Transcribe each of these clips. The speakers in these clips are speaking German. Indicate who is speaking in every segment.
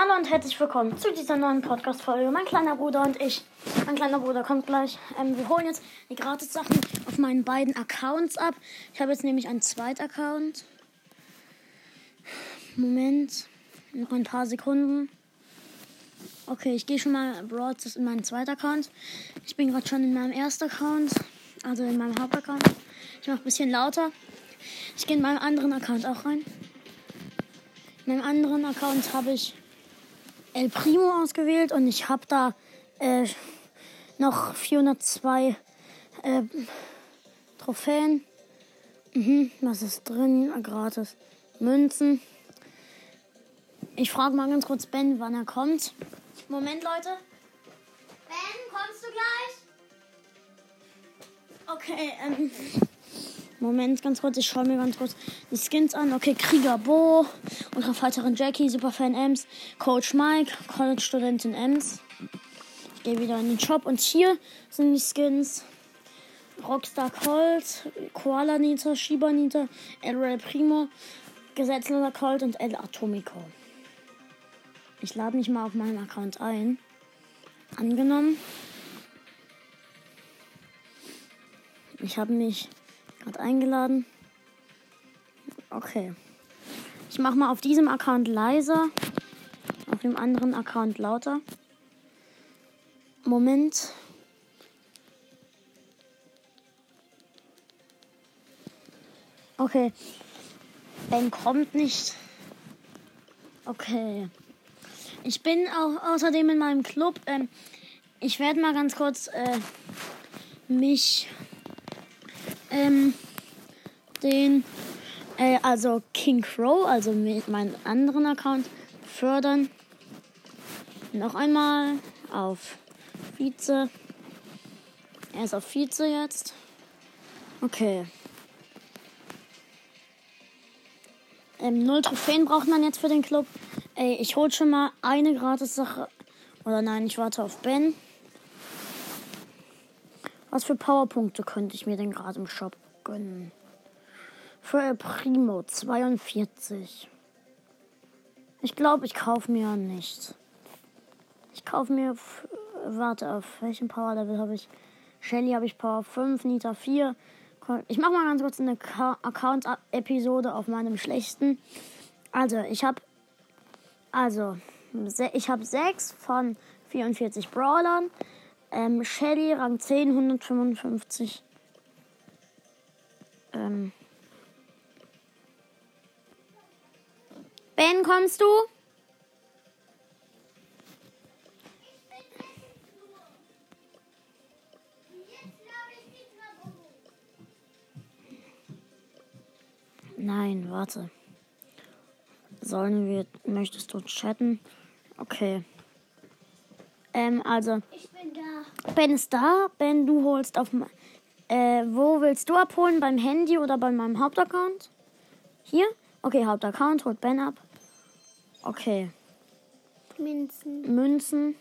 Speaker 1: Hallo und herzlich willkommen zu dieser neuen Podcast-Folge. Mein kleiner Bruder und ich. Mein kleiner Bruder kommt gleich. Ähm, wir holen jetzt die Gratis-Sachen auf meinen beiden Accounts ab. Ich habe jetzt nämlich einen zweiten Account. Moment. Noch ein paar Sekunden. Okay, ich gehe schon mal Broad in meinen zweiten Account. Ich bin gerade schon in meinem ersten Account. Also in meinem Hauptaccount. Ich mache ein bisschen lauter. Ich gehe in meinem anderen Account auch rein. In meinem anderen Account habe ich El Primo ausgewählt und ich habe da äh, noch 402 äh, Trophäen. Mhm, was ist drin? Gratis. Münzen. Ich frage mal ganz kurz Ben, wann er kommt. Moment, Leute. Ben, kommst du gleich? Okay, ähm. Moment, ganz kurz, ich schaue mir ganz kurz die Skins an. Okay, Krieger Bo, unsere Fighterin Jackie, Superfan Ems, Coach Mike, College-Studentin Ems. Ich gehe wieder in den Shop und hier sind die Skins. Rockstar Colt, Koala Nita, Shiba Nita, El Real Primo, Gesetzloser Colt und El Atomico. Ich lade mich mal auf meinen Account ein. Angenommen. Ich habe mich gerade eingeladen. Okay. Ich mache mal auf diesem Account leiser, auf dem anderen Account lauter. Moment. Okay. Ben kommt nicht. Okay. Ich bin auch außerdem in meinem Club. Ähm, ich werde mal ganz kurz äh, mich ähm, den, äh, also King Crow, also mit meinem anderen Account fördern. Noch einmal auf Vize. Er ist auf Vize jetzt. Okay. Ähm, null Trophäen braucht man jetzt für den Club. Ey, ich hol schon mal eine Gratis-Sache. Oder nein, ich warte auf Ben. Was für Powerpunkte könnte ich mir denn gerade im Shop gönnen? Für El Primo 42. Ich glaube, ich kaufe mir nicht. Ich kaufe mir. Warte, auf welchem Power Level habe ich? Shelly habe ich Power 5, Nita 4. Ich mache mal ganz kurz eine Account-Episode auf meinem schlechten. Also, ich habe. Also, ich habe 6 von 44 Brawlern. Ähm, Shelly, Rang 10, 155. Ähm. Ben, kommst du? Nein, warte. Sollen wir. Möchtest du chatten? Okay. Ähm, also.
Speaker 2: Ich bin da.
Speaker 1: Ben ist da. Ben, du holst auf. Äh, wo willst du abholen? Beim Handy oder bei meinem Hauptaccount? Hier? Okay, Hauptaccount holt Ben ab. Okay.
Speaker 2: Münzen.
Speaker 1: Münzen.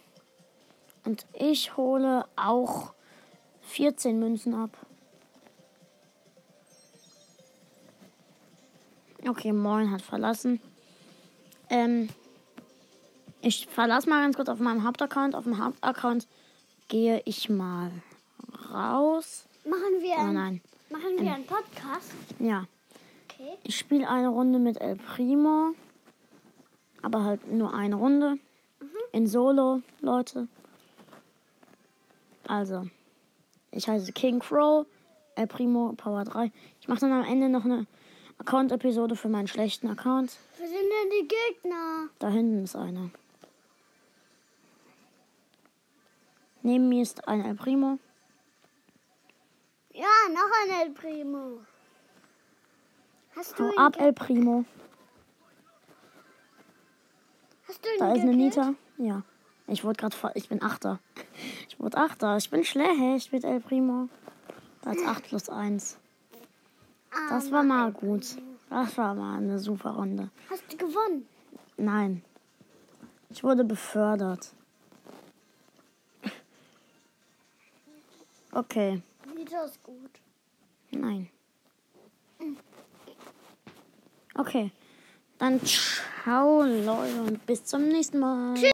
Speaker 1: Und ich hole auch 14 Münzen ab. Okay, Moin hat verlassen. Ähm, ich verlasse mal ganz kurz auf meinem Hauptaccount. Auf dem Hauptaccount gehe ich mal raus.
Speaker 2: Machen wir,
Speaker 1: Oh
Speaker 2: ein,
Speaker 1: nein.
Speaker 2: machen wir einen Podcast?
Speaker 1: Ja.
Speaker 2: Okay.
Speaker 1: Ich spiele eine Runde mit El Primo. Aber halt nur eine Runde. In Solo, Leute. Also. Ich heiße King Crow. El Primo Power 3. Ich mache dann am Ende noch eine Account-Episode für meinen schlechten Account.
Speaker 2: Wo sind denn die Gegner?
Speaker 1: Da hinten ist einer. Neben mir ist ein El Primo.
Speaker 2: Ja, noch ein El Primo. Hast du
Speaker 1: Hau ab, El Primo.
Speaker 2: hast du ihn
Speaker 1: Da ist eine
Speaker 2: gekillt?
Speaker 1: Nita. Ja. Ich wurde gerade. Ich bin Achter. Ich wurde Achter. Ich bin schlecht mit El Primo. Da ist 8 plus 1. Das war mal gut. Das war mal eine super Runde.
Speaker 2: Hast du gewonnen?
Speaker 1: Nein. Ich wurde befördert. Okay.
Speaker 2: Nita ist gut.
Speaker 1: Nein. Okay. Dann ciao, Leute, und bis zum nächsten Mal.